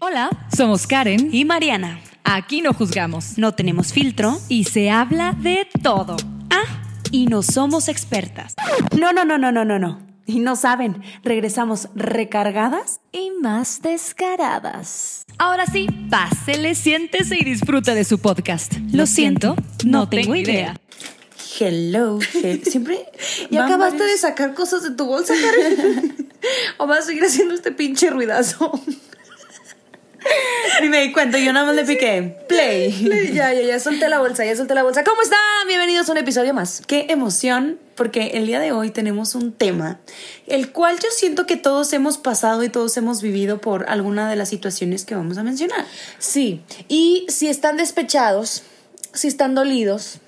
Hola, somos Karen y Mariana. Aquí no juzgamos. No tenemos filtro y se habla de todo. Ah, y no somos expertas. No, no, no, no, no, no, no. Y no saben, regresamos recargadas y más descaradas. Ahora sí, pásele, siéntese y disfruta de su podcast. Lo, siento, no, tengo idea. Hello, siempre. ¿Ya acabaste de sacar cosas de tu bolsa, Karen? ¿O vas a seguir haciendo este pinche ruidazo? Ni me di cuenta, yo nada más le piqué play. Ya, ya, ya solté la bolsa, ya solté la bolsa. ¿Cómo están? Bienvenidos a un episodio más. Qué emoción, porque el día de hoy tenemos un tema, el cual yo siento que todos hemos pasado y todos hemos vivido por alguna de las situaciones que vamos a mencionar. Sí, y si están despechados, si están dolidos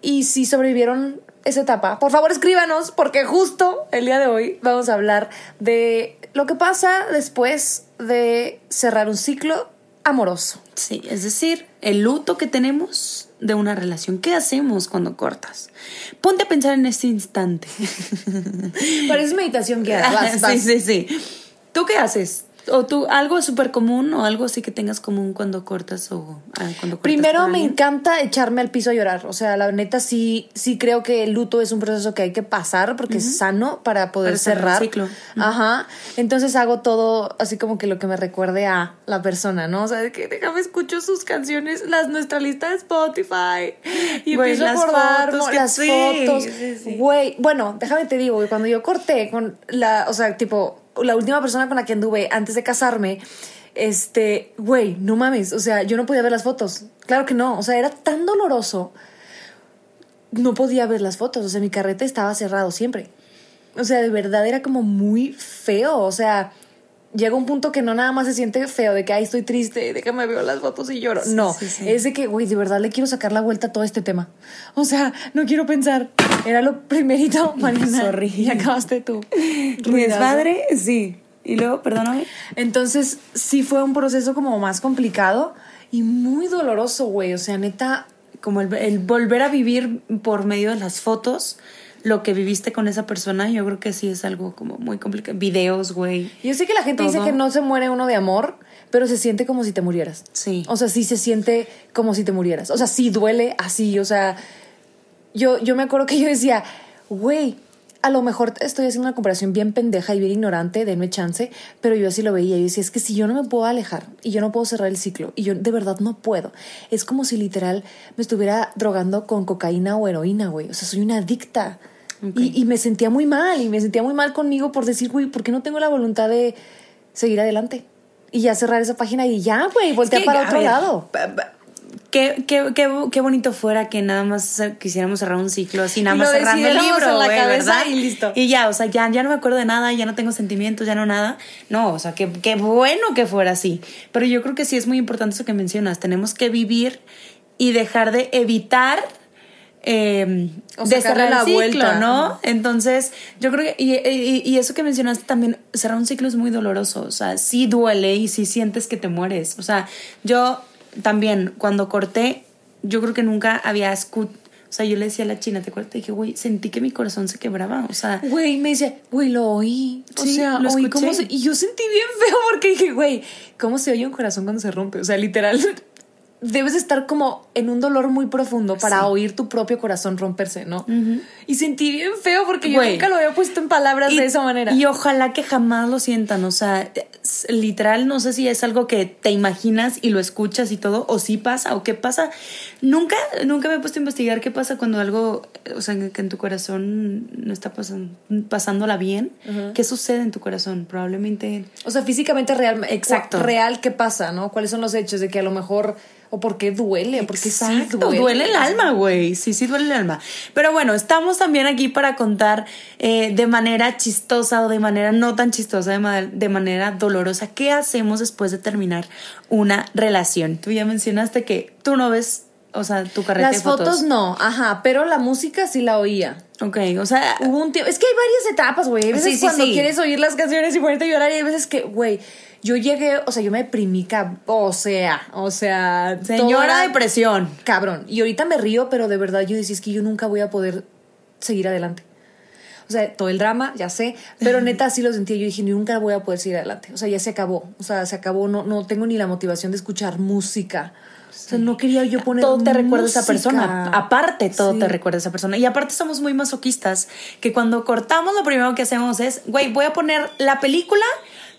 y si sobrevivieron esa etapa, por favor escríbanos, porque justo el día de hoy vamos a hablar de lo que pasa después de cerrar un ciclo amoroso. Sí, es decir, el luto que tenemos de una relación. ¿Qué hacemos cuando cortas? Ponte a pensar en este instante. Parece meditación que Sí, sí, sí. ¿Tú qué haces? O tú algo súper común o algo así que tengas común cuando cortas o ah, cuando cortas Primero me encanta echarme al piso a llorar, o sea, la neta sí sí creo que el luto es un proceso que hay que pasar porque es sano para poder cerrar. El ciclo. Ajá. Entonces hago todo así como que lo que me recuerde a la persona, ¿no? O sea, de que déjame escucho sus canciones, las nuestra lista de Spotify y empiezo a acordar las fotos. Güey, bueno, déjame te digo, cuando yo corté con la, o sea, tipo la última persona con la que anduve antes de casarme, este, güey, no mames, o sea, yo no podía ver las fotos. Claro que no, o sea, era tan doloroso. No podía ver las fotos, o sea, mi carrete estaba cerrado siempre. O sea, de verdad era como muy feo, o sea, llega un punto que no nada más se siente feo de que, ay, estoy triste, de que me veo las fotos y lloro. no, es de que, güey, de verdad le quiero sacar la vuelta a todo este tema. O sea, no quiero pensar. Era lo primerito, Marina. Sorry. Y acabaste tú. Mi padre, sí. Y luego, perdóname. Entonces, sí fue un proceso como más complicado y muy doloroso, güey. O sea, neta, como el volver a vivir por medio de las fotos lo que viviste con esa persona, yo creo que sí es algo como muy complicado. Videos, güey. Yo sé que la gente dice que no se muere uno de amor, pero se siente como si te murieras. Sí. O sea, sí se siente como si te murieras. O sea, sí duele así. O sea, yo, yo me acuerdo que yo decía, güey, a lo mejor estoy haciendo una comparación bien pendeja y bien ignorante, denme chance, pero yo así lo veía. Y decía, es que si yo no me puedo alejar y yo no puedo cerrar el ciclo y yo de verdad no puedo, es como si literal me estuviera drogando con cocaína o heroína, güey. O sea, soy una adicta. Y, me sentía muy mal, y me sentía muy mal conmigo por decir, güey, ¿por qué no tengo la voluntad de seguir adelante? Y ya cerrar esa página y ya, güey, voltear para otro lado. Qué, qué, qué, qué, bonito fuera que nada más quisiéramos cerrar un ciclo así, nada más cerrando el libro, güey, ¿verdad? Y listo. Y ya, o sea, ya, ya no me acuerdo de nada, ya no tengo sentimientos, ya no nada. No, o sea, qué, qué bueno que fuera así. Pero yo creo que sí es muy importante eso que mencionas. Tenemos que vivir y dejar de evitar eh, de cerrar la ciclo, vuelta, ¿no? Entonces, yo creo que, y, y, eso que mencionaste también, cerrar un ciclo es muy doloroso, o sea, sí duele y sí sientes que te mueres, o sea, yo también, cuando corté, yo creo que nunca había escuchado, o sea, yo le decía a la china, te acuerdas, dije, güey, sentí que mi corazón se quebraba, o sea. Güey, me dice, güey, lo oí. O sea, lo oí cómo se... Y yo sentí bien feo porque dije, güey, ¿cómo se oye un corazón cuando se rompe? O sea, literal, debes estar como en un dolor muy profundo para oír tu propio corazón romperse, ¿no? Y sentí bien feo porque yo nunca lo había puesto en palabras de esa manera. Y ojalá que jamás lo sientan, o sea, literal, no sé si es algo que te imaginas y lo escuchas y todo, o si pasa, o qué pasa. Nunca, nunca me he puesto a investigar qué pasa cuando algo, o sea, que en tu corazón no está pasando, pasándola bien. ¿Qué sucede en tu corazón? Probablemente. O sea, físicamente real, exacto. Real, ¿qué pasa, no? ¿Cuáles son los hechos de que a lo mejor o porque duele, porque sí duele. duele el alma, güey. Sí, sí duele el alma. Pero bueno, estamos también aquí para contar eh, de manera chistosa o de manera no tan chistosa, de, de manera dolorosa, qué hacemos después de terminar una relación. Tú ya mencionaste que tú no ves o sea, tu carrera Las fotos. no, ajá, pero la música sí la oía. Ok, o sea. Hubo un tiempo. Es que hay varias etapas, güey. Hay veces cuando quieres oír las canciones y ponerte a llorar, y hay veces que, güey, yo llegué, o sea, yo me deprimí, o sea, o sea. Señora depresión. Cabrón. Y ahorita me río, pero de verdad yo decía, es que yo nunca voy a poder seguir adelante. O sea, todo el drama, ya sé, pero neta así lo sentía. Yo dije, nunca voy a poder seguir adelante. O sea, ya se acabó. O sea, se acabó. No, no tengo ni la motivación de escuchar música no quería yo poner. Todo te recuerda a esa persona. Aparte, todo te recuerda a esa persona. Y aparte, somos muy masoquistas. Que cuando cortamos, lo primero que hacemos es, güey, voy a poner la película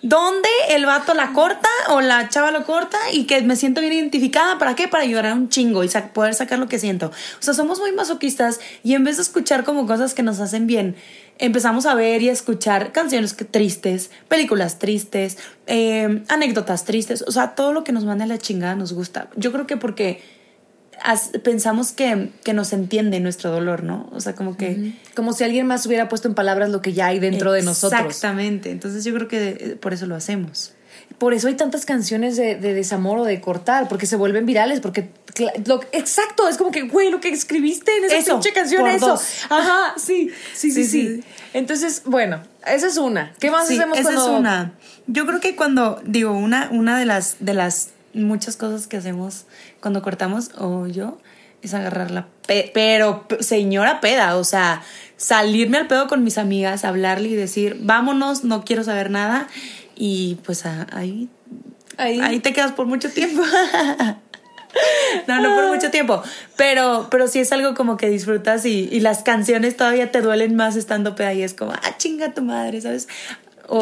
donde el vato la corta o la chava lo corta y que me siento bien identificada. ¿Para qué? Para llorar un chingo y poder sacar lo que siento. O sea, somos muy masoquistas y en vez de escuchar como cosas que nos hacen bien, empezamos a ver y a escuchar canciones tristes, películas tristes, eh, anécdotas tristes. O sea, todo lo que nos manda la chingada nos gusta. Yo creo que porque pensamos que, que, nos entiende nuestro dolor, ¿no? O sea, como que... Como si alguien más hubiera puesto en palabras lo que ya hay dentro de nosotros. Exactamente. Entonces yo creo que eh, por eso lo hacemos. Por eso hay tantas canciones de, desamor o de cortar, porque se vuelven virales, porque... Lo, exacto, es como que, güey, lo que escribiste en esa eso, pinche canción, eso. Ajá, sí sí sí, sí Entonces, bueno, esa es una. ¿Qué más hacemos esa es una. Yo creo que cuando, digo, una, una de las... De las muchas cosas que hacemos cuando cortamos, o yo, es agarrar la pero señora peda, o sea, salirme al pedo con mis amigas, hablarle y decir, vámonos, no quiero saber nada, y pues ahí, ahí, ahí te quedas por mucho tiempo. no, no por mucho tiempo. Pero, pero sí es algo como que disfrutas y, y, las canciones todavía te duelen más estando peda y es como, ah, chinga tu madre, ¿sabes?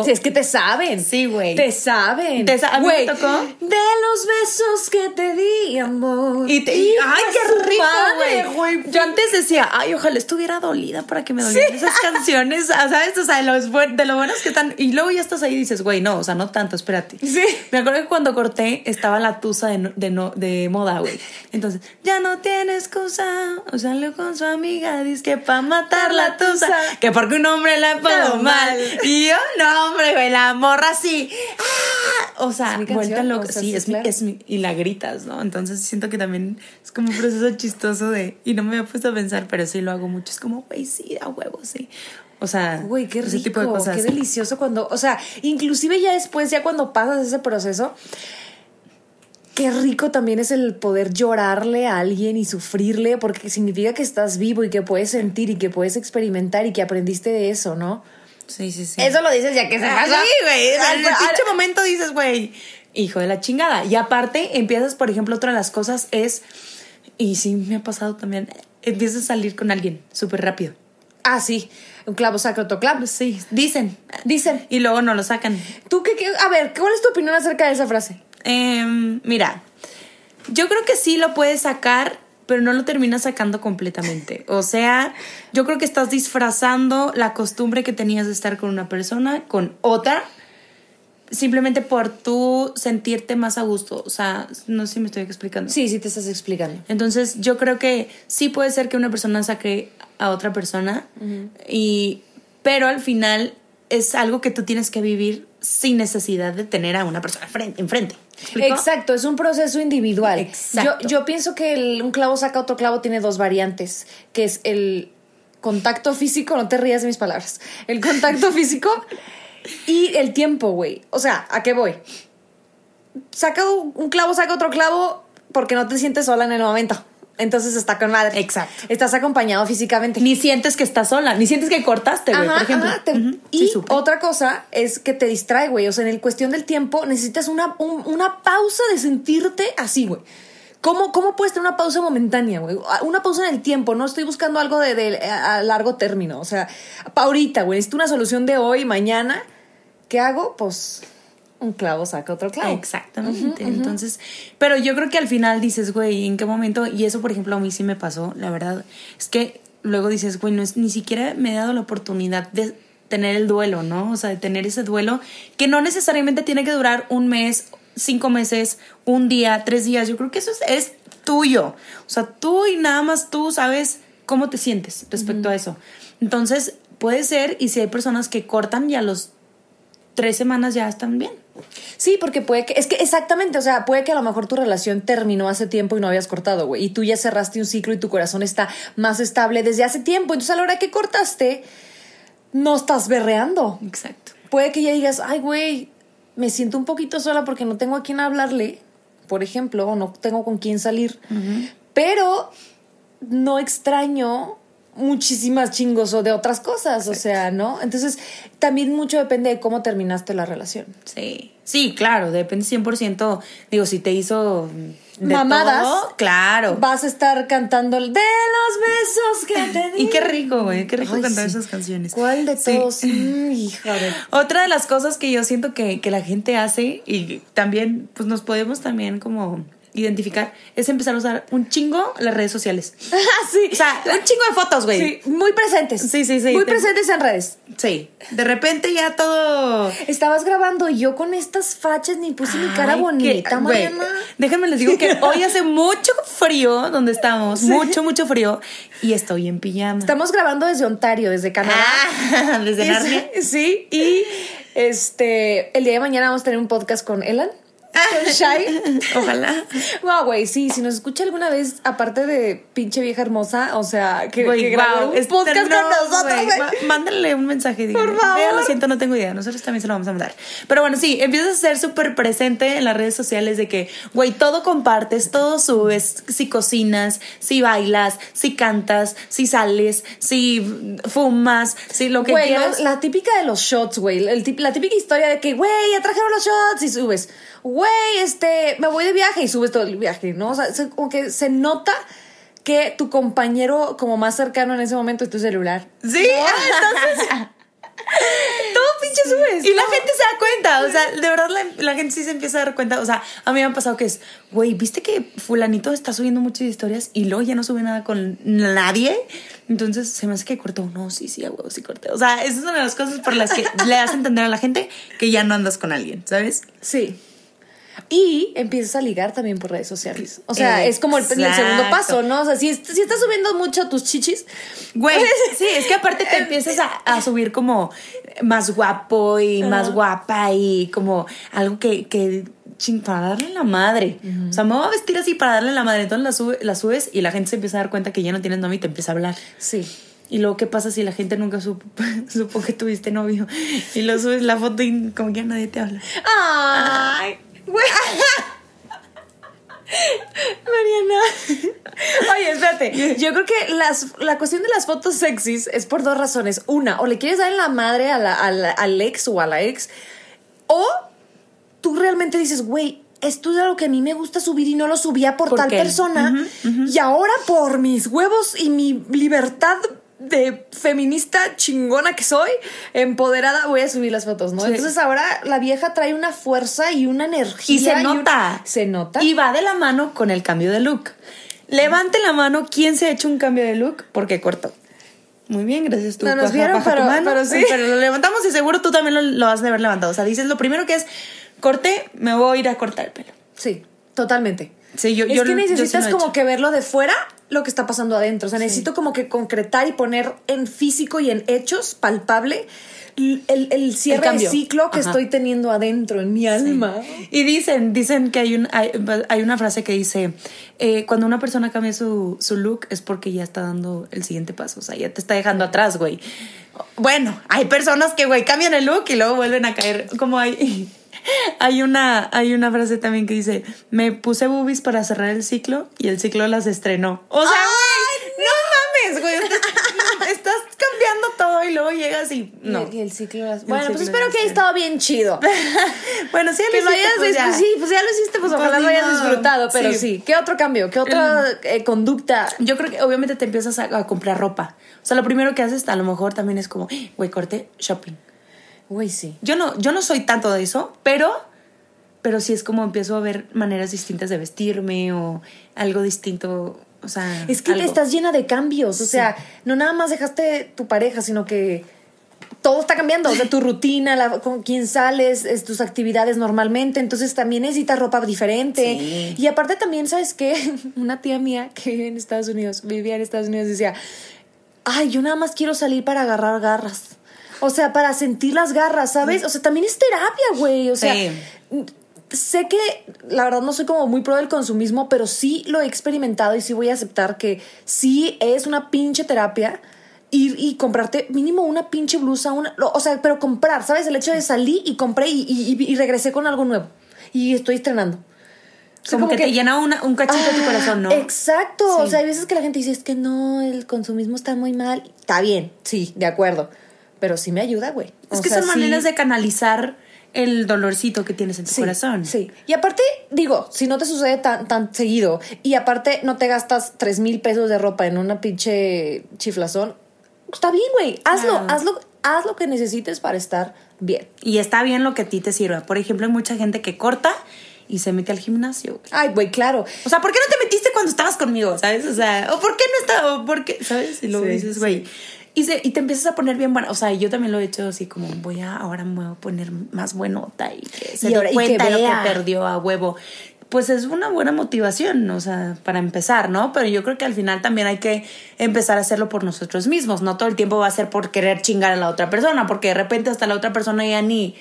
Si es que te saben. Sí, güey. Te saben. ¿Te sa güey, tocó? De los besos que te di, amor. Y te, ay, qué rico, güey. Yo antes decía, ay, ojalá estuviera dolida para que me dolieran esas canciones, ah, ¿sabes? O sea, de, los, de lo buenas que están. Y luego ya estás ahí y dices, güey, no, o sea, no tanto, espérate. Sí. Me acuerdo que cuando corté estaba la tusa de, de, no, de moda, güey. Entonces, ya no tienes excusa. O salió con su amiga, dice que para matar la tusa. Que porque un hombre la puedo mal. Y yo, no hombre, güey, la morra así. ¡Ah! O sea, vuelta loca. sí, es, es y la gritas, ¿no? Entonces siento que también es como un proceso chistoso de. Y no me había puesto a pensar, pero sí lo hago mucho. Es como, güey, sí, a huevo, sí. O sea, güey, qué rico, tipo de cosas. qué delicioso cuando, o sea, inclusive ya después, ya cuando pasas ese proceso, qué rico también es el poder llorarle a alguien y sufrirle, porque significa que estás vivo y que puedes sentir y que puedes experimentar y que aprendiste de eso, ¿no? Sí, sí, sí. Eso lo dices ya que se. Sí, güey. El pinche momento dices, güey, hijo de la chingada. Y aparte, empiezas, por ejemplo, otra de las cosas es, y sí me ha pasado también, empiezas a salir con alguien súper rápido. Ah, sí. Un clavo saca otro clavo. Sí, dicen. Dicen. Y luego no lo sacan. ¿Tú qué, A ver, ¿cuál es tu opinión acerca de esa frase? Em, mira, yo creo que sí lo puedes sacar pero no lo terminas sacando completamente. O sea, yo creo que estás disfrazando la costumbre que tenías de estar con una persona con otra simplemente por tú sentirte más a gusto. O sea, no sé si me estoy explicando. Sí, sí te estás explicando. Entonces, yo creo que sí puede ser que una persona saque a otra persona y pero al final es algo que tú tienes que vivir sin necesidad de tener a una persona enfrente. Exacto, es un proceso individual. Yo, yo pienso que un clavo saca otro clavo tiene dos variantes, que es el contacto físico, no te rías de mis palabras, el contacto físico y el tiempo, güey. O sea, ¿a qué voy? Saca un clavo, saca otro clavo porque no te sientes sola en el momento. Entonces está con madre. Exacto. Estás acompañado físicamente. Ni sientes que estás sola, ni sientes que cortaste, güey, por ejemplo. Y otra cosa es que te distrae, güey. O sea, en el cuestión del tiempo necesitas una, una pausa de sentirte así, güey. ¿Cómo, ¿Cómo puedes tener una pausa momentánea, güey? Una pausa en el tiempo, no estoy buscando algo de, a largo término. O sea, ahorita, güey, necesito una solución de hoy, mañana. ¿Qué hago? Pues un clavo saca otro clavo. Exactamente. Entonces, pero yo creo que al final dices, güey, ¿en qué momento? Y eso, por ejemplo, a mí sí me pasó, la verdad. Es que luego dices, güey, no es, ni siquiera me he dado la oportunidad de tener el duelo, ¿no? O sea, de tener ese duelo que no necesariamente tiene que durar un mes cinco meses, un día, tres días. Yo creo que eso es, tuyo. O sea, tú y nada más tú sabes cómo te sientes respecto a eso. Entonces, puede ser, y si hay personas que cortan y a los tres semanas ya están bien. Sí, porque puede que, es que exactamente, o sea, puede que a lo mejor tu relación terminó hace tiempo y no habías cortado, güey, y tú ya cerraste un ciclo y tu corazón está más estable desde hace tiempo, entonces a la hora que cortaste, no estás berreando. Exacto. Puede que ya digas, ay, güey, me siento un poquito sola porque no tengo a quién hablarle, por ejemplo, o no tengo con quién salir, pero no extraño muchísimas chingos o de otras cosas, o sea, ¿no? Entonces, también mucho depende de cómo terminaste la relación. Sí, sí, claro, depende 100%, digo, si te hizo de mamadas, todo, claro. Vas a estar cantando el de los besos que te di. Y qué rico, güey, qué rico Ay, cantar sí. esas canciones. ¿Cuál de Sí. todos? Mm, hija de... Otra de las cosas que yo siento que, que la gente hace y también, pues nos podemos también como identificar, es empezar a usar un chingo las redes sociales. Ah, sí. O sea, un chingo de fotos, güey. Sí, muy presentes. Sí, sí, sí. Muy Te- presentes en redes. Sí. De repente ya todo. Estabas grabando y yo con estas fachas ni puse mi cara bonita, que- Mariana. Déjenme les digo que hoy hace mucho frío donde estamos. Mucho, mucho frío. Y estoy en pijama. Estamos grabando desde Ontario, desde Canadá. Ah, desde Narnia. Sí, y este, el día de mañana vamos a tener un podcast con Elan. Shai. Ojalá. Wow, güey, sí, si nos escucha alguna vez, aparte de pinche vieja hermosa, o sea, que, Güey, que grabe wow, un este, podcast no, con nosotros, güey. un mensaje. dígale, favor. "Vea, lo siento, no tengo idea. Nosotros también se lo vamos a mandar. Pero bueno, sí, empiezas a ser súper presente en las redes sociales de que, güey, todo compartes, todo subes. Si cocinas, si bailas, si cantas, si sales, si fumas, si lo que quieras. la típica de los shots, güey. el La típica historia de que, güey, ya trajeron los shots y subes. Güey, este, me voy de viaje y subes todo el viaje, ¿no? O sea, se- como que se nota que tu compañero como más cercano en ese momento es tu celular. Sí, entonces. Todo pinche subes. Y la gente se da cuenta, o sea, de verdad la, la gente sí se empieza a dar cuenta. O sea, a mí me ha pasado que es, güey, ¿viste que fulanito está subiendo muchas historias y luego ya no sube nada con nadie? Entonces se me hace que cortó. No, sí, sí, a huevo, sí corté. O sea, esa es una de las cosas por las que le das a entender a la gente que ya no andas con alguien, ¿sabes? Sí. Y empiezas a ligar también por redes sociales. O sea, es como el, el Exacto. segundo paso, ¿no? O sea, si, si estás subiendo mucho tus chichis, Güey, sí, es que aparte te empiezas a, a subir como más guapo y más guapa y como algo que, que ching, para darle la madre. O sea, me voy a vestir así para darle la madre. Entonces la, sube- la subes y la gente se empieza a dar cuenta que ya no tienes novio y te empieza a hablar. sí. Y luego, ¿qué pasa si la gente nunca supo, supo que tuviste novio? Y lo subes la foto y como que ya nadie te habla. Ay. Mariana. Oye, espérate. Yo creo que las, la cuestión de las fotos sexys es por dos razones. Una, o le quieres dar en la madre a la- a la- al ex o a la ex, o tú realmente dices, güey, esto es algo que a mí me gusta subir y no lo subía por tal persona. Y ahora por mis huevos y mi libertad de feminista chingona que soy, empoderada, voy a subir las fotos, ¿no? Sí. Entonces ahora la vieja trae una fuerza y una energía. Y se nota. se nota. Y va de la mano con el cambio de look. Levante la mano quién se ha hecho un cambio de look porque cortó. Muy bien, gracias tú. No nos baja- vieron, baja pero- mano. pero sí. Pero lo levantamos y seguro tú también lo, lo has de haber levantado. O sea, dices lo primero que es corté, me voy a ir a cortar el pelo. Sí, totalmente. Sí, yo- es yo- que yo sí necesitas he como que verlo de fuera lo que está pasando adentro. O sea, necesito como que concretar y poner en físico y en hechos palpable el, el cierre de cambio. ciclo que Ajá. estoy teniendo adentro, en mi alma. Y dicen, dicen que hay, un, hay, hay una frase que dice, eh, cuando una persona cambia su, su look es porque ya está dando el siguiente paso, o sea, ya te está dejando atrás, güey. Bueno, hay personas que, güey, cambian el look y luego vuelven a caer, como hay... Hay una, hay una frase también que dice, me puse boobies para cerrar el ciclo y el ciclo las estrenó. O sea, güey, no mames, güey. Estás, estás cambiando todo y luego llegas y... No. Y el ciclo. Bueno, pues ciclo espero que haya estado bien chido. bueno, sí, que lo hayas pues, ya. sí, pues ya lo hiciste, pues, Pues ojalá lo hayas disfrutado, pero Sí. sí. ¿Qué otro cambio? ¿Qué otra eh, conducta? Yo creo que obviamente te empiezas a, a comprar ropa. O sea, lo primero que haces a lo mejor también es como, güey, corte shopping. Güey, sí. Yo no, yo no soy tanto de eso, pero, pero sí es como empiezo a ver maneras distintas de vestirme o algo distinto. O sea, Es que algo. estás llena de cambios. O sea, no nada más dejaste tu pareja, sino que todo está cambiando, o sea, tu rutina, la, con quién sales, es, tus actividades normalmente, entonces también necesitas ropa diferente. Y aparte también, ¿sabes qué? Una tía mía que vive en Estados Unidos, vivía en Estados Unidos, decía, ay, yo nada más quiero salir para agarrar garras. O sea, para sentir las garras, ¿sabes? O sea, también es terapia, güey. O sea, sé que la verdad no soy como muy pro del consumismo, pero sí lo he experimentado y sí voy a aceptar que sí es una pinche terapia ir y comprarte mínimo una pinche blusa, una, o sea, pero comprar, ¿sabes? El hecho de salir y compré y, regresé con algo nuevo y estoy estrenando. como, que, te llena un cachito de tu corazón, ¿no? Exacto. O sea, hay veces que la gente dice, es que no, el consumismo está muy mal. Está bien, sí, de acuerdo. Pero sí me ayuda, güey. Es que son maneras de canalizar el dolorcito que tienes en tu corazón. Sí. Y aparte, digo, si no te sucede tan, tan seguido y aparte no te gastas tres mil pesos de ropa en una pinche chiflazón, está bien, güey. Hazlo, hazlo, haz lo que necesites para estar bien. Y está bien lo que a ti te sirva. Por ejemplo, hay mucha gente que corta y se mete al gimnasio. Ay, güey, claro. O sea, ¿por qué no te metiste cuando estabas conmigo? ¿Sabes? O sea, ¿o por qué no estaba? ¿O por qué? ¿Sabes? Y luego dices, güey. Y, se, y te empiezas a poner bien buena. O sea, yo también lo he hecho así como voy a, ahora me voy a poner más buenota y que se dé cuenta de lo que perdió a huevo pues es una buena motivación, o sea, para empezar, ¿no? Pero yo creo que al final también hay que empezar a hacerlo por nosotros mismos, no todo el tiempo va a ser por querer chingar a la otra persona, porque de repente hasta la otra persona ya ni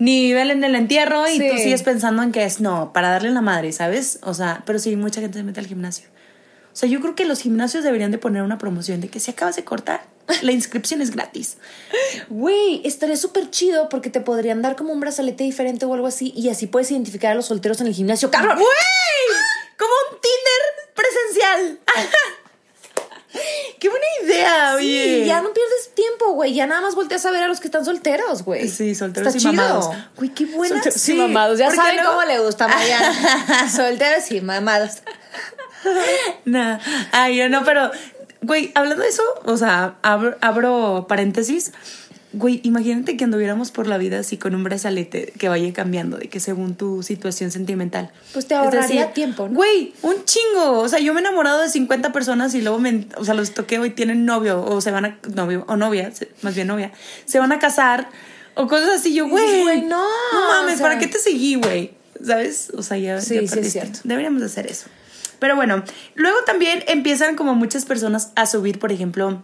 ni nivel en el entierro y tú sigues pensando en que es no, para darle la madre, ¿sabes? O sea, pero sí, mucha gente se mete al gimnasio. O sea, yo creo que los gimnasios deberían de poner una promoción de que si acabas de cortar, la inscripción es gratis. Güey, estaría súper chido porque te podrían dar como un brazalete diferente o algo así y así puedes identificar a los solteros en el gimnasio. ¡Cabrón! ¡Güey! Como un Tinder presencial. ¡Qué buena idea, oye! Sí, ya no pierdes tiempo, güey. Ya nada más volteas a ver a los que están solteros, güey. Sí, solteros y mamados. Güey, qué buena. Solteros sí. y mamados. Ya saben cómo le gusta a Mariana. solteros y mamados. nah. Ay, yo no, pero Güey, hablando de eso, o sea, abro, paréntesis. Güey, imagínate que anduviéramos por la vida así con un brazalete que vaya cambiando, de que según tu situación sentimental. Pues te ahorraría tiempo, ¿no? Güey, un chingo. O sea, yo me he enamorado de 50 personas y luego me, o sea, los toqué hoy tienen novio o se van a, novio o novia, más bien novia, se van a casar o cosas así. Yo, güey, no. No mames, ¿para qué te seguí, güey? ¿Sabes? O sea, ya. Sí, sí, es cierto. Deberíamos hacer eso. Pero bueno, luego también empiezan como muchas personas a subir, por ejemplo,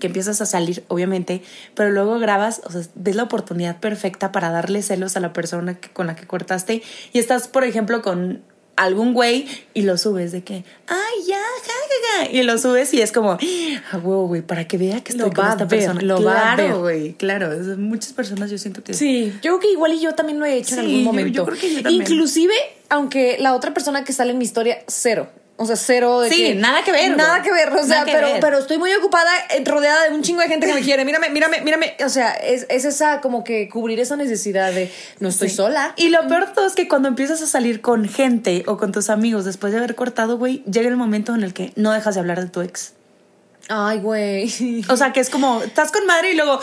que empiezas a salir, obviamente, pero luego grabas, o sea, ves la oportunidad perfecta para darle celos a la persona con la que cortaste y estás, por ejemplo, con algún güey y lo subes de que, ay, ya, ja, y lo subes y es como, ah, huevo, güey, para que vea que estoy con esta persona. Lo claro, va güey, claro, muchas personas yo siento que... Sí, yo creo que igual y yo también lo he hecho en algún momento. Yo, creo que yo también. Inclusive, aunque la otra persona que sale en mi historia, cero. O sea, cero de Sí, nada que ver. Nada que ver. O sea, pero, pero estoy muy ocupada, eh, rodeada de un chingo de gente que me quiere. Mírame, mírame, mírame. O sea, es, es esa como que cubrir esa necesidad de no estoy sola. Y lo peor de todo es que cuando empiezas a salir con gente o con tus amigos después de haber cortado, güey, llega el momento en el que no dejas de hablar de tu ex. Ay, güey. O sea, que es como, estás con madre y luego,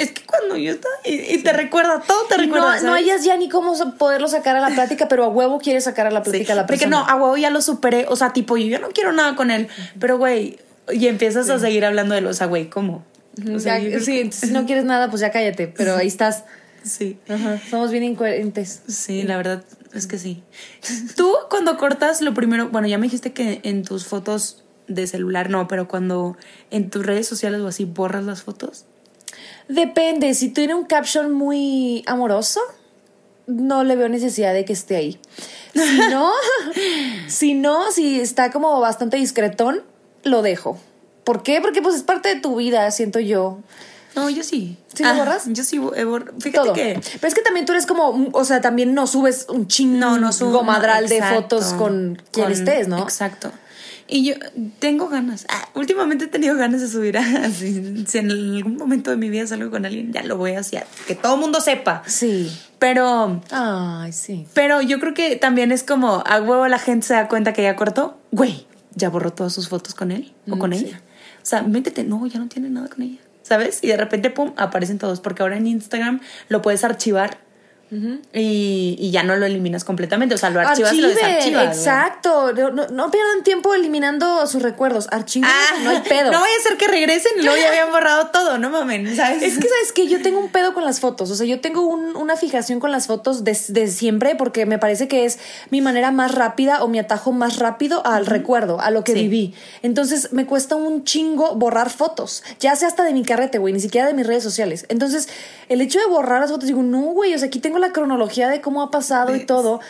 es que cuando yo estaba, y, te recuerda, todo te recuerda. No, no hayas ya ni cómo poderlo sacar a la plática, pero a huevo quieres sacar a la plática a la persona. Porque no, a huevo ya lo superé, o sea, tipo, yo ya no quiero nada con él, pero güey, y empiezas a seguir hablando de los, o sea, güey, ¿cómo? O sea, sí, si no quieres nada, pues ya cállate, pero ahí estás. Sí. Ajá, somos bien incoherentes. Sí, la verdad es que sí. Tú cuando cortas, lo primero, bueno, ya me dijiste que en tus fotos de celular no, pero cuando en tus redes sociales o así borras las fotos. Depende, si tiene un caption muy amoroso, no le veo necesidad de que esté ahí. Si no, si no, si está como bastante discretón, lo dejo. ¿Por qué? Porque pues es parte de tu vida, siento yo. No, yo sí. ¿Sí lo borras? Yo sí he Fíjate que. Pero es que también tú eres como. O sea, también no subes un chingo no, no subo, madral de fotos con quien estés, ¿no? Exacto. Y yo tengo ganas. Ah, últimamente he tenido ganas de subir así. Si en algún momento de mi vida salgo con alguien, ya lo voy a hacer. Que todo el mundo sepa. Sí. Pero. Ay, sí. Pero yo creo que también es como a huevo la gente se da cuenta que ya cortó. Güey, ya borró todas sus fotos con él o con mm, ella. O sea, métete. No, ya no tiene nada con ella. ¿Sabes? Y de repente, pum, aparecen todos. Porque ahora en Instagram lo puedes archivar y, y, ya no lo eliminas completamente. O sea, lo archivas y lo desarchivas. Exacto. No, no, pierdan tiempo eliminando sus recuerdos. Archivos, ah, no hay pedo. No voy a hacer que regresen y luego ya habían borrado todo, no mamen, ¿sabes? Es que, ¿sabes que Yo tengo un pedo con las fotos. O sea, yo tengo una fijación con las fotos desde siempre porque me parece que es mi manera más rápida o mi atajo más rápido al recuerdo, a lo que viví. Entonces, me cuesta un chingo borrar fotos. Ya sea hasta de mi carrete, güey, ni siquiera de mis redes sociales. Entonces, el hecho de borrar las fotos, digo, no, güey, o sea, aquí tengo la cronología de cómo ha pasado y todo.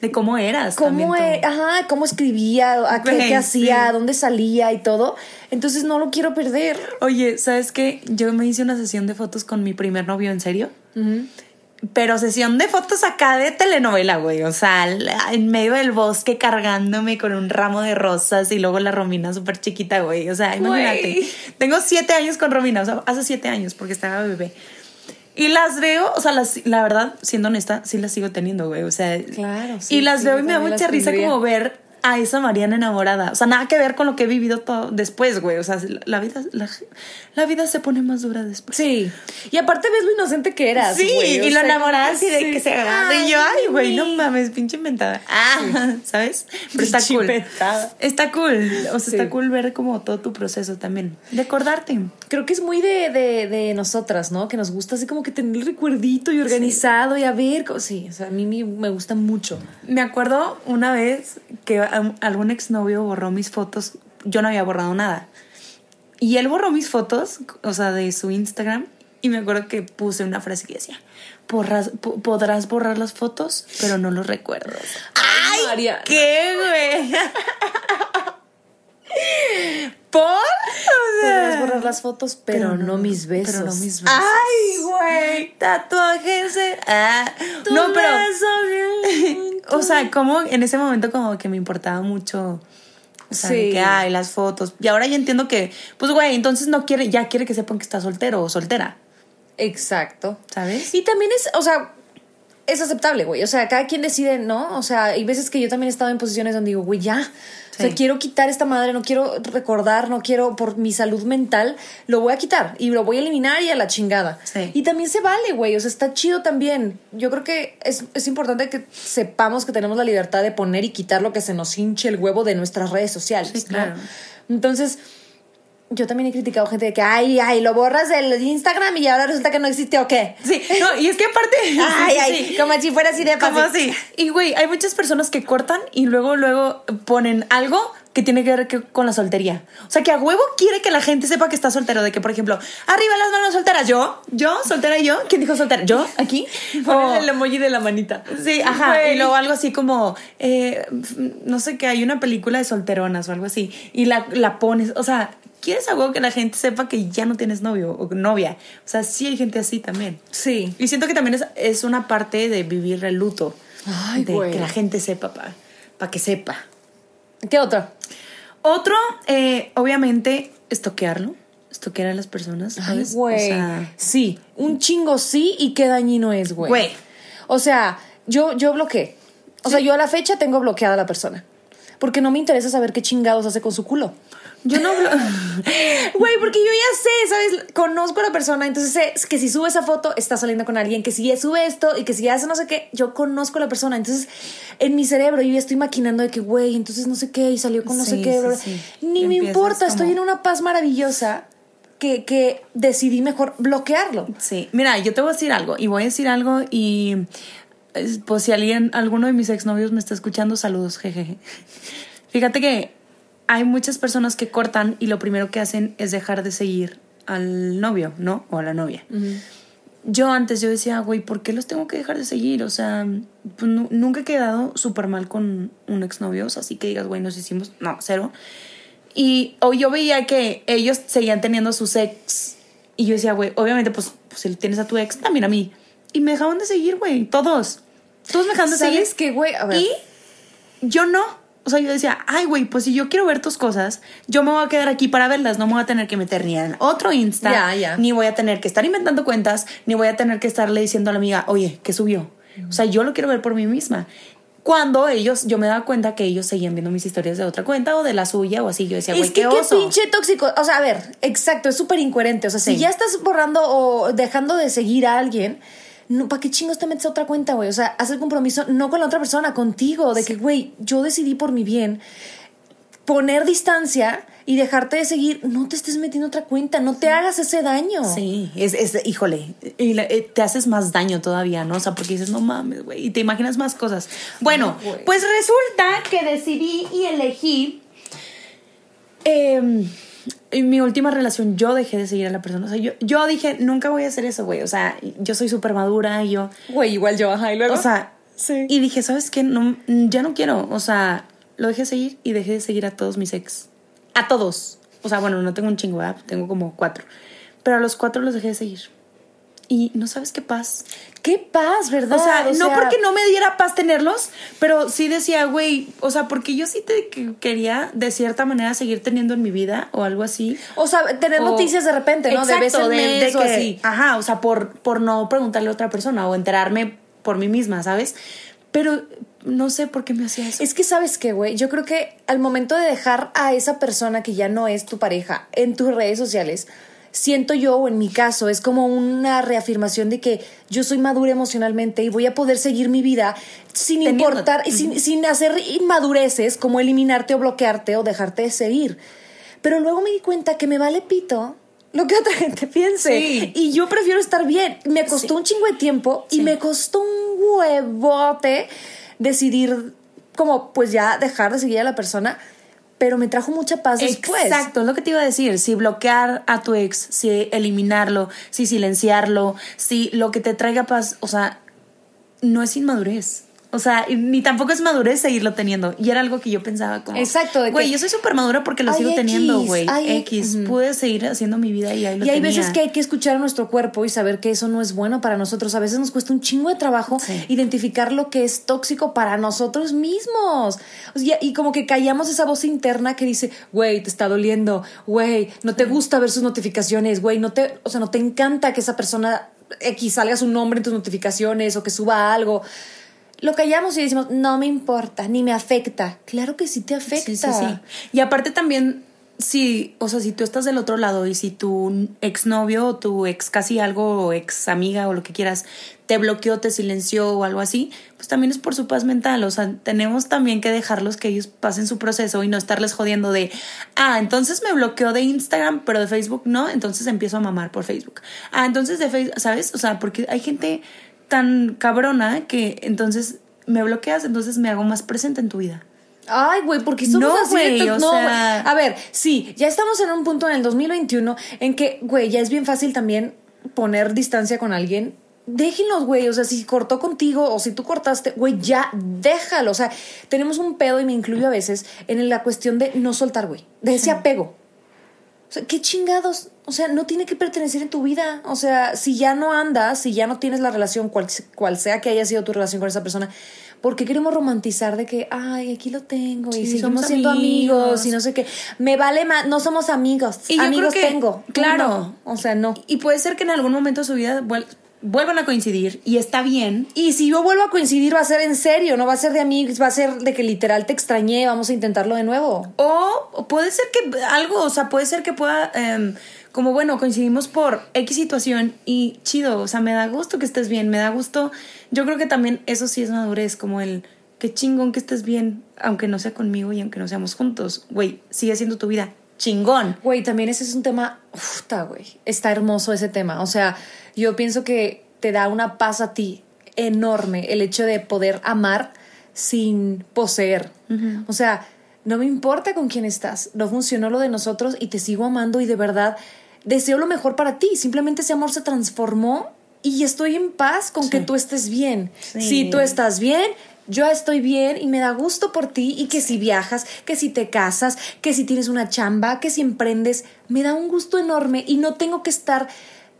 De cómo eras. Cómo, e, ajá, cómo escribía, a qué, hacía, dónde salía y todo. Entonces no lo quiero perder. Oye, ¿sabes qué? Yo me hice una sesión de fotos con mi primer novio, ¿en serio? Pero sesión de fotos acá de telenovela, güey. O sea, en medio del bosque cargándome con un ramo de rosas y luego la Romina súper chiquita, güey. O sea, imagínate. Tengo siete años con Romina, o sea, hace siete años porque estaba bebé. Y las veo, o sea, las, la verdad, siendo honesta, sí las sigo teniendo, güey. O sea, claro, sí, y las veo y me da mucha risa como ver a esa Mariana enamorada. O sea, nada que ver con lo que he vivido todo después, güey. O sea, la vida, la, vida se pone más dura después. Sí. Y aparte ves lo inocente que eras. Sí, y lo enamoradas y de que se agarra. y yo, ay, güey, no mames, pinche inventada. Ah, ¿sabes? Pero está cool. Está cool. O sea, está cool ver como todo tu proceso también. De acordarte. Creo que es muy de, de, de nosotras, ¿no? Que nos gusta así como que tener el recuerdito y organizado y a ver. Sí, o sea, a mí me gusta mucho. Me acuerdo una vez que algún exnovio borró mis fotos, yo no había borrado nada. Y él borró mis fotos, o sea, de su Instagram, y me acuerdo que puse una frase que decía, podrás borrar las fotos, pero no los recuerdos. ¡Ay! ¿Qué, güey? ¿Por? Podrás borrar las fotos, pero, no, mis besos. Pero no mis besos. ¡Ay, güey! Tatuajes. Ah. no, pero. o sea, como en ese momento, como que me importaba mucho. O sea, que hay las fotos. Y ahora ya entiendo que, pues, güey, entonces no quiere, ya quiere que sepan que está soltero o soltera. Exacto. ¿Sabes? Y también es, o sea, es aceptable, güey. O sea, cada quien decide, ¿no? O sea, hay veces que yo también he estado en posiciones donde digo, güey, ya. O sea, quiero quitar esta madre, no quiero recordar, no quiero, por mi salud mental, lo voy a quitar y lo voy a eliminar y a la chingada. Y también se vale, güey. O sea, está chido también. Yo creo que es, es importante que sepamos que tenemos la libertad de poner y quitar lo que se nos hinche el huevo de nuestras redes sociales. Sí, claro. Entonces, yo también he criticado gente de que, ay, ay, lo borras del Instagram y ahora resulta que no existe o qué. Sí, no, y es que aparte. ay, ay, como si fuera así de fácil. Como así. Y güey, hay muchas personas que cortan y luego, luego ponen algo que tiene que ver con la soltería. O sea, que a huevo quiere que la gente sepa que está soltero. De que, por ejemplo, arriba las manos solteras. Yo, yo, soltera yo. ¿Quién dijo soltera? Yo, aquí. Pones el emoji de la manita. Sí, ajá. Y luego algo así como, eh, no sé qué, hay una película de solteronas o algo así. Y la, la pones, o sea, quieres algo que la gente sepa que ya no tienes novio o novia. O sea, sí hay gente así también. Sí. Y siento que también es, es una parte de vivir el luto. Ay, de que la gente sepa, para pa que sepa. ¿Qué otro? Otro, eh, obviamente, estoquearlo. Estoquear a las personas. Ay, güey. sí, un chingo sí y qué dañino es, güey. Güey. O sea, yo, yo bloqueé. O sea, yo a la fecha tengo bloqueada a la persona. Porque no me interesa saber qué chingados hace con su culo. Yo no. Güey, porque yo ya sé, ¿sabes? Conozco a la persona, entonces sé que si sube esa foto está saliendo con alguien, que si sube esto y que si hace no sé qué, yo conozco a la persona. Entonces, en mi cerebro yo ya estoy maquinando de que, güey, entonces no sé qué y salió con no sé qué. Ni me importa, estoy en una paz maravillosa. Que, que, decidí mejor bloquearlo. Sí, mira, yo te voy a decir algo y voy a decir algo y pues si alguien, alguno de mis exnovios me está escuchando, saludos, jejeje. Fíjate que hay muchas personas que cortan y lo primero que hacen es dejar de seguir al novio, ¿no? O a la novia. Yo antes yo decía, güey, ¿por qué los tengo que dejar de seguir? O sea, pues, nunca he quedado súper mal con un exnovio, o sea, así que digas, güey, nos hicimos, no, cero. Y o yo veía que ellos seguían teniendo sus ex y yo decía, güey, obviamente, pues, pues si tienes a tu ex, también a mí. Y me dejaban de seguir, güey, todos. Dejaban de seguir. ¿Sabes güey? A ver. Y yo no o sea, yo decía, ay, güey, pues si yo quiero ver tus cosas, yo me voy a quedar aquí para verlas, no me voy a tener que meter ni en otro Insta, ni voy a tener que estar inventando cuentas, ni voy a tener que estarle diciendo a la amiga, oye, ¿qué subió? O sea, yo lo quiero ver por mí misma. Cuando ellos, yo me daba cuenta que ellos seguían viendo mis historias de otra cuenta o de la suya o así, yo decía, güey, qué, oso. qué pinche tóxico. O sea, a ver, exacto, es súper incoherente. O sea, si ya estás borrando o dejando de seguir a alguien, no, ¿para qué chingos te metes a otra cuenta, güey? O sea, haz el compromiso no con la otra persona, contigo, de que, güey, yo decidí por mi bien poner distancia y dejarte de seguir, no te estés metiendo otra cuenta, no te hagas ese daño. Sí, es, es híjole, y eh, te haces más daño todavía, ¿no? O sea, porque dices, no mames, güey, y te imaginas más cosas. Bueno, pues resulta que decidí y elegí. Em, en mi última relación yo dejé de seguir a la persona. O sea, yo, yo dije, nunca voy a hacer eso, güey. O sea, yo soy súper madura y yo... Güey, igual yo, ajá, y luego... O sea, sí. Y dije, ¿sabes qué? No, ya no quiero. O sea, lo dejé de seguir y dejé de seguir a todos mis ex. A todos. O sea, bueno, no tengo un chingo, ¿verdad? Tengo como cuatro. Pero a los cuatro los dejé de seguir. Y no sabes qué paz. Qué paz, ¿verdad? O sea, no porque no me diera paz tenerlos, pero sí decía, güey, o sea, porque yo sí te quería de cierta manera seguir teniendo en mi vida o algo así. O sea, tener noticias de repente, ¿no? de vez en mes o así. Ajá, o sea, por, por no preguntarle a otra persona o enterarme por mí misma, ¿sabes? Pero no sé por qué me hacía eso. Es que sabes qué, güey, yo creo que al momento de dejar a esa persona que ya no es tu pareja en tus redes sociales, siento yo, o en mi caso, es como una reafirmación de que yo soy madura emocionalmente y voy a poder seguir mi vida sin importar, y sin, sin hacer inmadureces como eliminarte o bloquearte o dejarte de seguir. Pero luego me di cuenta que me vale pito lo que otra gente piense. Y yo prefiero estar bien. Me costó un chingo de tiempo y me costó un huevote decidir como pues ya dejar de seguir a la persona, pero me trajo mucha paz después. Exacto, es lo que te iba a decir, si bloquear a tu ex, si eliminarlo, si silenciarlo, si lo que te traiga paz, o sea, no es inmadurez. O sea, ni tampoco es madurez seguirlo teniendo. Y era algo que yo pensaba como. Exacto. Güey, yo soy súper madura porque lo sigo teniendo, güey. X. Pude seguir haciendo mi vida y ahí lo Y hay veces que hay que escuchar a nuestro cuerpo y saber que eso no es bueno para nosotros. A veces nos cuesta un chingo de trabajo identificar lo que es tóxico para nosotros mismos. y como que callamos esa voz interna que dice, güey, te está doliendo. Güey, no te gusta ver sus notificaciones. Güey, no te. O sea, no te encanta que esa persona X salga su nombre en tus notificaciones o que suba algo lo callamos y decimos, no me importa, ni me afecta. Claro que sí te afecta. Sí, sí, sí. Y aparte también, si, o sea, si tú estás del otro lado y si tu exnovio o tu ex casi algo o ex amiga o lo que quieras te bloqueó, te silenció o algo así, pues también es por su paz mental. O sea, tenemos también que dejarlos que ellos pasen su proceso y no estarles jodiendo de, ah, entonces me bloqueó de Instagram, pero de Facebook no, entonces empiezo a mamar por Facebook. Ah, entonces de Facebook, ¿sabes? O sea, porque hay gente tan cabrona que entonces me bloqueas, entonces me hago más presente en tu vida. Ay, güey, porque somos no, así. o sea... A ver, sí, ya estamos en un punto en el 2021 en que, güey, ya es bien fácil también poner distancia con alguien. Déjenlos, güey. O sea, si cortó contigo o si tú cortaste, güey, ya déjalo. O sea, tenemos un pedo y me incluyo a veces en la cuestión de no soltar, güey. De ese apego. O sea, qué chingados. O sea, no tiene que pertenecer en tu vida. O sea, si ya no andas, si ya no tienes la relación, cual, cual sea que haya sido tu relación con esa persona, ¿por qué queremos romantizar de que, ay, aquí lo tengo y seguimos siendo amigos. y no sé qué? Me vale más, no somos amigos. Y amigos tengo. Claro. O sea, no. Y puede ser que en algún momento de su vida vuelvan a coincidir y está bien. Y si yo vuelvo a coincidir va a ser en serio, no va a ser de amigos, va a ser de que literal te extrañé, vamos a intentarlo de nuevo. O puede ser que algo, o sea, puede ser que pueda... Em, como bueno, coincidimos por X situación y chido, o sea, me da gusto que estés bien, me da gusto. Yo creo que también eso sí es madurez, como el qué chingón que estés bien, aunque no sea conmigo y aunque no seamos juntos. Güey, sigue siendo tu vida. Chingón. Güey, también ese es un tema, está, güey. Está hermoso ese tema. O sea, yo pienso que te da una paz a ti enorme el hecho de poder amar sin poseer. O sea, no me importa con quién estás, no funcionó lo de nosotros y te sigo amando y de verdad deseo lo mejor para ti. Simplemente ese amor se transformó y estoy en paz con que tú estés bien. Si tú estás bien, yo estoy bien y me da gusto por ti y que si viajas, que si te casas, que si tienes una chamba, que si emprendes, me da un gusto enorme y no tengo que estar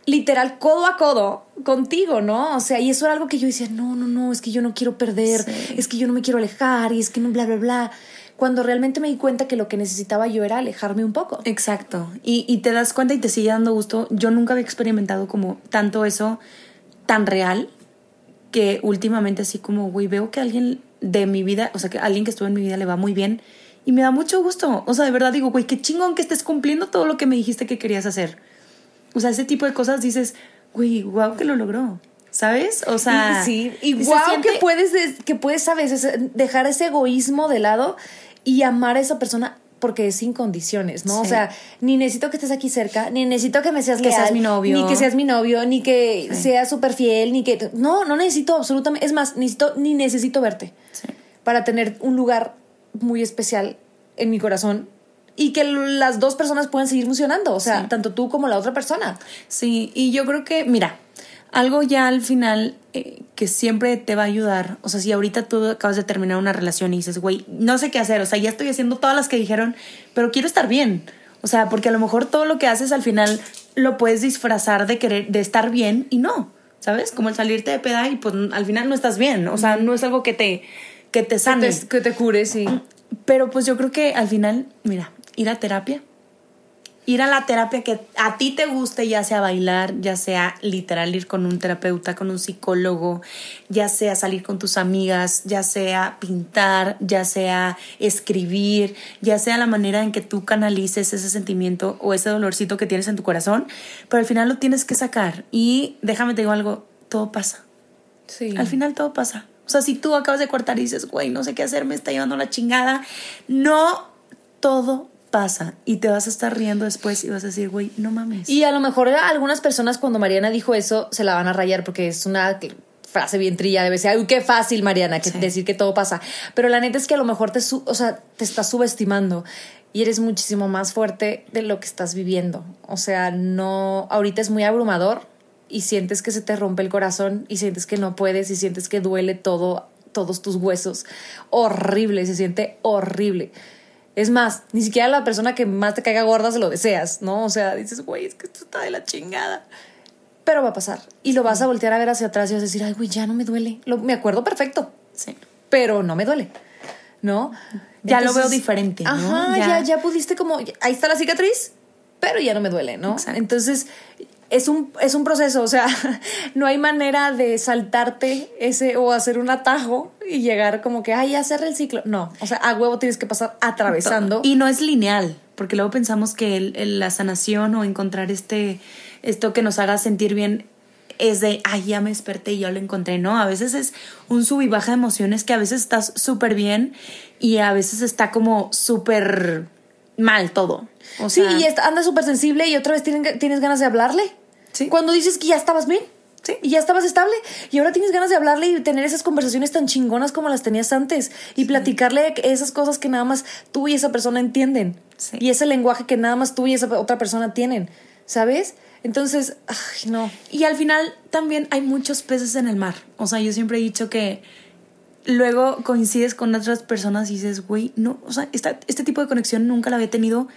literal codo a codo contigo, ¿no? O sea, y eso era algo que yo decía, no, no, no, es que yo no quiero perder, es que yo no me quiero alejar y es que no, bla, bla, bla cuando realmente me di cuenta que lo que necesitaba yo era alejarme un poco. Exacto. Y, y te das cuenta y te sigue dando gusto. Yo nunca había experimentado como tanto eso tan real que últimamente así como, güey, veo que alguien de mi vida, o sea, que alguien que estuvo en mi vida le va muy bien y me da mucho gusto. O sea, de verdad digo, güey, qué chingón que estés cumpliendo todo lo que me dijiste que querías hacer. O sea, ese tipo de cosas dices, güey, wow, que lo logró. ¿Sabes? O sea. Sí, y wow que puedes, que puedes a veces dejar ese egoísmo de lado y amar a esa persona porque es sin condiciones, ¿no? O sea, ni necesito que estés aquí cerca, ni necesito que me seas que seas mi novio, ni que seas mi novio, ni que seas súper fiel, ni que no, no necesito absolutamente, es más, necesito ni necesito verte para tener un lugar muy especial en mi corazón y que las dos personas puedan seguir funcionando, o sea, tanto tú como la otra persona. Sí, y yo creo que, mira, algo ya al final eh, que siempre te va a ayudar. O sea, si ahorita tú acabas de terminar una relación y dices, güey, no sé qué hacer, o sea, ya estoy haciendo todas las que dijeron, pero quiero estar bien. O sea, porque a lo mejor todo lo que haces al final lo puedes disfrazar de querer, de estar bien y no, ¿sabes? Como el salirte de peda y pues al final no estás bien. O sea, no es algo que te, que te sane. Que te, que te cure, sí. Pero pues yo creo que al final, mira, ir a terapia ir a la terapia que a ti te guste, ya sea bailar, ya sea literal ir con un terapeuta, con un psicólogo, ya sea salir con tus amigas, ya sea pintar, ya sea escribir, ya sea la manera en que tú canalices ese sentimiento o ese dolorcito que tienes en tu corazón, pero al final lo tienes que sacar y déjame te digo algo, todo pasa. Sí. Al final todo pasa. O sea, si tú acabas de cortar y dices, güey, no sé qué hacer, me está llevando la chingada, no todo pasa y te vas a estar riendo después y vas a decir, güey, no mames. Y a lo mejor algunas personas cuando Mariana dijo eso se la van a rayar porque es una frase bien trilla, debe ser, uy, qué fácil, Mariana, que decir que todo pasa. Pero la neta es que a lo mejor te, o sea, te estás subestimando y eres muchísimo más fuerte de lo que estás viviendo. O sea, no, ahorita es muy abrumador y sientes que se te rompe el corazón y sientes que no puedes y sientes que duele todo, todos tus huesos. Horrible, se siente horrible. Es más, ni siquiera la persona que más te caiga gorda se lo deseas, ¿no? O sea, dices, güey, es que esto está de la chingada. Pero va a pasar. Y lo vas a voltear a ver hacia atrás y vas a decir, ay, güey, ya no me duele. Lo, me acuerdo perfecto. Sí. Pero no me duele. ¿No? Ya lo veo diferente. ¿no? Ajá, ya. ya, pudiste como. Ahí está la cicatriz, pero ya no me duele, ¿no? Entonces, es un, es un proceso, o sea, no hay manera de saltarte ese o hacer un atajo y llegar como que, ay, hacer el ciclo. No, o sea, a huevo tienes que pasar atravesando. Y no es lineal, porque luego pensamos que la sanación o encontrar este, esto que nos haga sentir bien es de, ay, ya me desperté y ya lo encontré. No, a veces es un sub y baja de emociones que a veces estás súper bien y a veces está como súper mal todo. O sí, y anda súper sensible y otra vez tienes, tienes ganas de hablarle. Sí. Cuando dices que ya estabas bien. Sí. Y ya estabas estable. Y ahora tienes ganas de hablarle y tener esas conversaciones tan chingonas como las tenías antes. Y platicarle esas cosas que nada más tú y esa persona entienden. Sí. Y ese lenguaje que nada más tú y esa otra persona tienen. ¿Sabes? Entonces, ay, no. Y al final también hay muchos peces en el mar. O sea, yo siempre he dicho que luego coincides con otras personas y dices, güey, no, o sea, esta, este tipo de conexión nunca la había tenido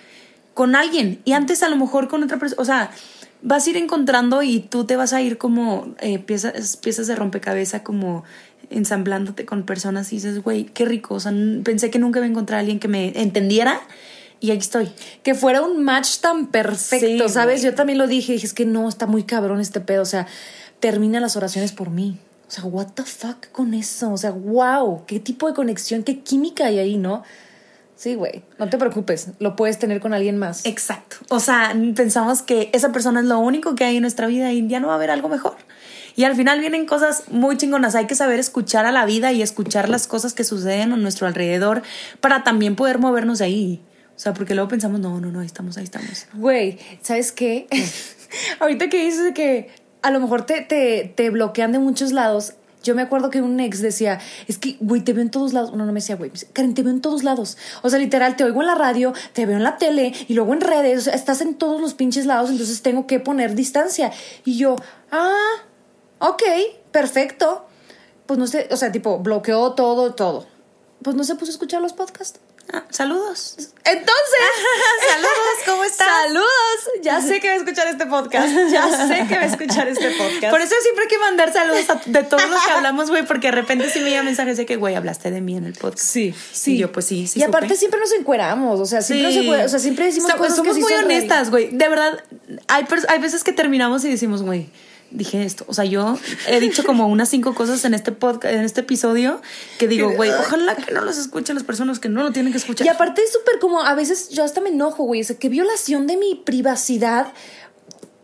con alguien. Y antes a lo mejor con otra persona, o sea, vas a ir encontrando y tú te vas a ir como eh, piezas, piezas de rompecabezas, como ensamblándote con personas y dices, güey, qué rico. O sea, pensé que nunca iba a encontrar a alguien que me entendiera y aquí estoy. Que fuera un match tan perfecto, ¿sabes? Yo también lo dije, dije, es que no, está muy cabrón este pedo. O sea, termina las oraciones por mí. O sea, what the fuck con eso? O sea, wow, qué tipo de conexión, qué química hay ahí, ¿no? Sí, güey, no te preocupes, lo puedes tener con alguien más. Exacto. O sea, pensamos que esa persona es lo único que hay en nuestra vida y ya no va a haber algo mejor. Y al final vienen cosas muy chingonas. Hay que saber escuchar a la vida y escuchar las cosas que suceden a nuestro alrededor para también poder movernos de ahí. O sea, porque luego pensamos, no, no, no, ahí estamos, ahí estamos. Güey, ¿sabes qué? Ahorita que dices que a lo mejor te, te, te bloquean de muchos lados, yo me acuerdo que un ex decía, es que, güey, te veo en todos lados. No, no me decía, güey, Karen, te veo en todos lados. O sea, literal, te oigo en la radio, te veo en la tele y luego en redes. O sea, estás en todos los pinches lados, entonces tengo que poner distancia. Y yo, ah, ok, perfecto. Pues no sé, o sea, tipo, bloqueó todo, todo. Pues no se puso a escuchar los podcasts. Ah, saludos. Entonces, saludos, ¿cómo estás? Saludos. Ya sé que va a escuchar este podcast. Ya sé que va a escuchar este podcast. Por eso siempre hay que mandar saludos de todos los que hablamos, güey, porque de repente sí me llega mensajes de que, güey, hablaste de mí en el podcast. Sí, sí. Y yo, pues sí, sí. Y aparte siempre nos encueramos, o sea, siempre sí. nos o sea, siempre decimos cosas Somos muy honestas, güey. De verdad, hay, hay veces que terminamos y decimos, güey, dije esto. O sea, yo he dicho como unas cinco cosas en este podcast, en este episodio, que digo, güey, ojalá que no los escuchen las personas que no lo tienen que escuchar. Y aparte es súper como, a veces yo hasta me enojo, güey. O sea, qué violación de mi privacidad.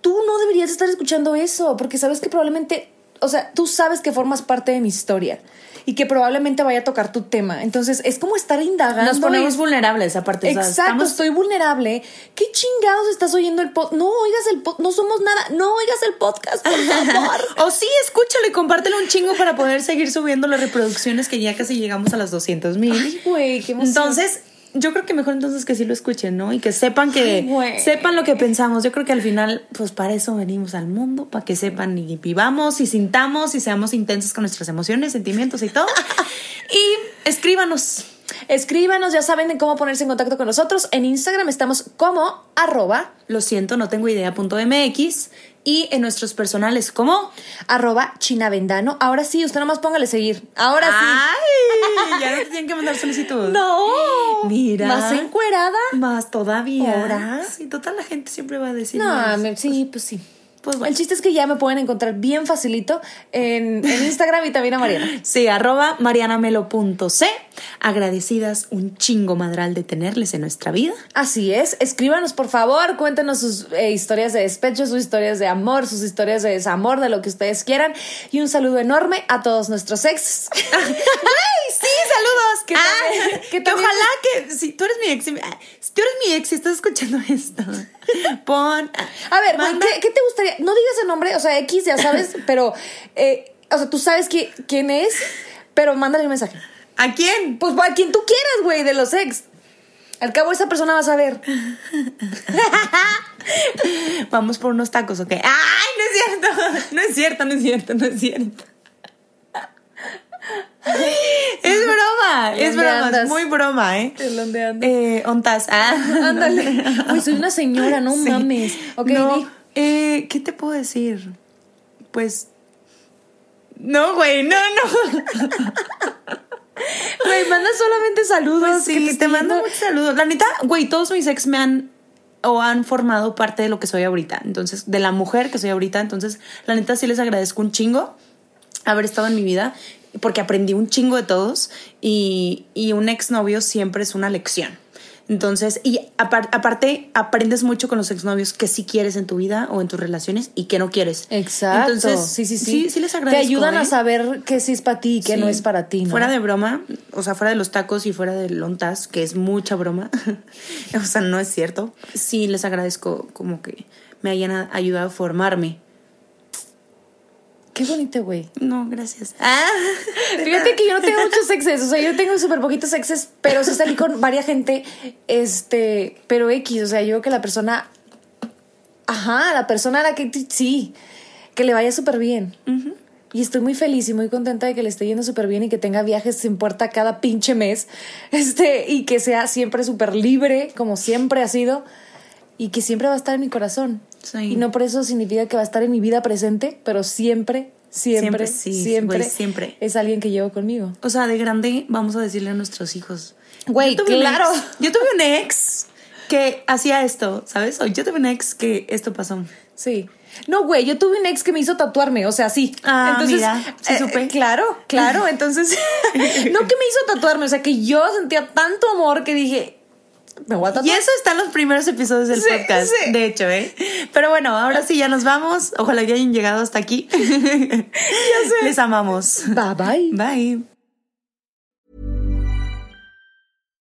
Tú no deberías estar escuchando eso, porque sabes que probablemente o sea, tú sabes que formas parte de mi historia y que probablemente vaya a tocar tu tema. Entonces, es como estar indagando. Nos ponemos vulnerables aparte. Exacto, estoy vulnerable. ¿Qué chingados estás oyendo el podcast? No oigas el podcast, no somos nada. No oigas el podcast, por favor. o sí, escúchalo y compártelo un chingo para poder seguir subiendo las reproducciones que ya casi llegamos a las 200 mil. Ay, güey, qué emoción. Entonces, yo creo que mejor entonces que sí lo escuchen, ¿no? Y que sepan que sepan lo que pensamos. Yo creo que al final, pues para eso venimos al mundo, para que sepan y vivamos y sintamos y seamos intensos con nuestras emociones, sentimientos y todo. y escríbanos. Escríbanos, ya saben cómo ponerse en contacto con nosotros. En Instagram estamos como arroba, lo siento, no tengo idea punto MX y en nuestros personales como arroba chinavendano. Ahora sí, usted nomás póngale seguir. Ahora sí. Ay, ya no te tienen que mandar solicitud. No. Mira. Más encuerada. Más todavía. Ahora. Sí, total la gente siempre va a decir. No, sí, pues sí. Pues El chiste es que ya me pueden encontrar bien facilito en, Instagram y también a Mariana. Sí, arroba marianamelo.c. Agradecidas un chingo madral de tenerles en nuestra vida. Así es. Escríbanos, por favor. Cuéntenos sus eh, historias de despecho, sus historias de amor, sus historias de desamor, de lo que ustedes quieran. Y un saludo enorme a todos nuestros exes. ¡Ay, sí! ¡Saludos! Que, ah, que, ojalá que... Si tú eres mi ex... Si tú eres mi ex y estás escuchando esto, pon... A ver, ¿qué te gustaría? no digas el nombre, o sea, X ya sabes, pero, eh, o sea, tú sabes quién es, pero mándale un mensaje. ¿A quién? Pues a quien tú quieras, güey, de los ex. Al cabo esa persona va a saber. Vamos por unos tacos, ¿ok? ¡Ay, no es cierto! No es cierto, no es cierto, no es cierto. Es broma, es broma, es muy broma, ¿eh? ¿En dónde andas? Eh, ontas. Ah. Ándale. Uy, soy una señora, no mames. Ok, no. Eh, ¿Qué te puedo decir? Pues. No, güey, no, no. Güey, manda solamente saludos. Pues sí, te, mando muchos saludos. La neta, güey, todos mis ex me han o han formado parte de lo que soy ahorita. Entonces, de la mujer que soy ahorita. Entonces, la neta sí les agradezco un chingo haber estado en mi vida porque aprendí un chingo de todos y, y un exnovio siempre es una lección. Entonces, y aparte, aprendes mucho con los exnovios que sí quieres en tu vida o en tus relaciones y que no quieres. Exacto. Entonces, sí, sí, sí. Sí, les agradezco. Te ayudan a ¿eh? saber qué sí es para ti y qué no es para ti, ¿no? Fuera de broma, o sea, fuera de los tacos y fuera de lontas, que es mucha broma. o sea, no es cierto. Sí, les agradezco como que me hayan ayudado a formarme Qué bonito, güey. No, gracias. Ah, fíjate que yo no tengo muchos exes, o sea, yo tengo súper poquitos exes, pero sí salí con varias gente, este, pero X, o sea, yo que la persona, ajá, la persona a la que sí, que le vaya súper bien. Y estoy muy feliz y muy contenta de que le esté yendo súper bien y que tenga viajes sin puerta cada pinche mes, este, y que sea siempre súper libre, como siempre ha sido, y que siempre va a estar en mi corazón. Y no por eso significa que va a estar en mi vida presente, pero siempre, siempre, siempre, siempre, es alguien que llevo conmigo. O sea, de grande vamos a decirle a nuestros hijos. Güey, claro. yo tuve un ex que hacía esto, ¿sabes? yo tuve un ex que esto pasó. Sí. No, güey, yo tuve un ex que me hizo tatuarme, o sea, sí. Ah, entonces, mira, sí supe. Eh, claro, claro. Entonces, no que me hizo tatuarme, o sea, que yo sentía tanto amor que dije, y eso está en los primeros episodios del podcast, de hecho, ¿eh? Pero bueno, ahora sí ya nos vamos. Ojalá que hayan llegado hasta aquí. Les amamos. Bye bye. Bye.